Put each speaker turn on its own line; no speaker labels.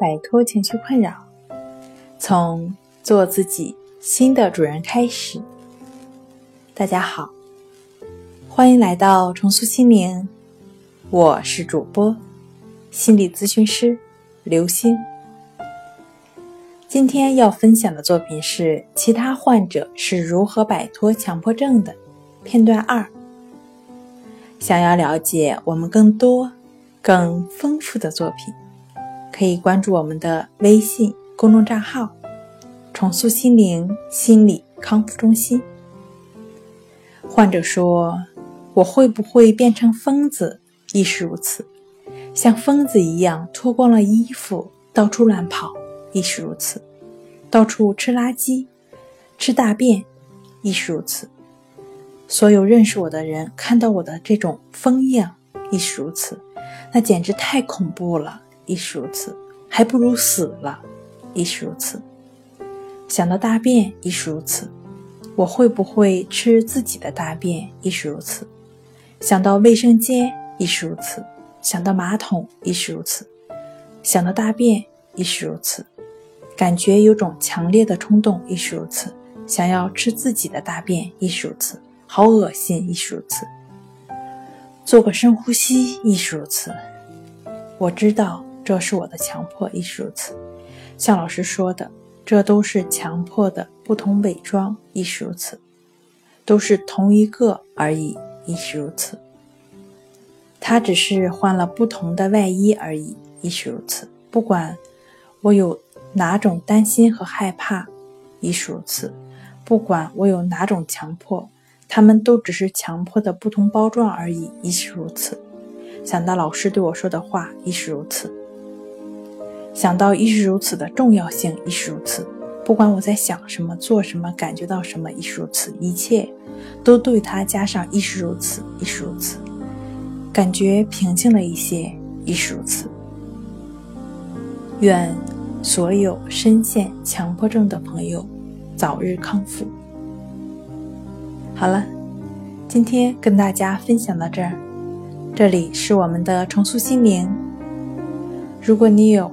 摆脱情绪困扰，从做自己新的主人开始。大家好，欢迎来到重塑心灵，我是主播心理咨询师刘星。今天要分享的作品是其他患者是如何摆脱强迫症的片段二。想要了解我们更多、更丰富的作品，可以关注我们的微信公众账号“重塑心灵心理康复中心”。患者说：“我会不会变成疯子？亦是如此，像疯子一样脱光了衣服到处乱跑，亦是如此，到处吃垃圾、吃大便，亦是如此。”所有认识我的人看到我的这种疯样，亦是如此，那简直太恐怖了，亦是如此，还不如死了，亦是如此。想到大便，亦是如此，我会不会吃自己的大便，亦是如此。想到卫生间，亦是如此，想到马桶，亦是如此，想到大便，亦是如此，感觉有种强烈的冲动，亦是如此，想要吃自己的大便，亦是如此。好恶心，亦是如此。做个深呼吸，亦是如此。我知道这是我的强迫，亦是如此。像老师说的，这都是强迫的不同伪装，亦是如此。都是同一个而已，亦是如此。他只是换了不同的外衣而已，亦是如此。不管我有哪种担心和害怕，亦是如此。不管我有哪种强迫。他们都只是强迫的不同包装而已，亦是如此。想到老师对我说的话，亦是如此。想到亦是如此的重要性，亦是如此。不管我在想什么、做什么、感觉到什么，亦是如此。一切都对它加上亦是如此，亦是如此。感觉平静了一些，亦是如此。愿所有深陷强迫症的朋友早日康复。好了，今天跟大家分享到这儿。这里是我们的重塑心灵。如果你有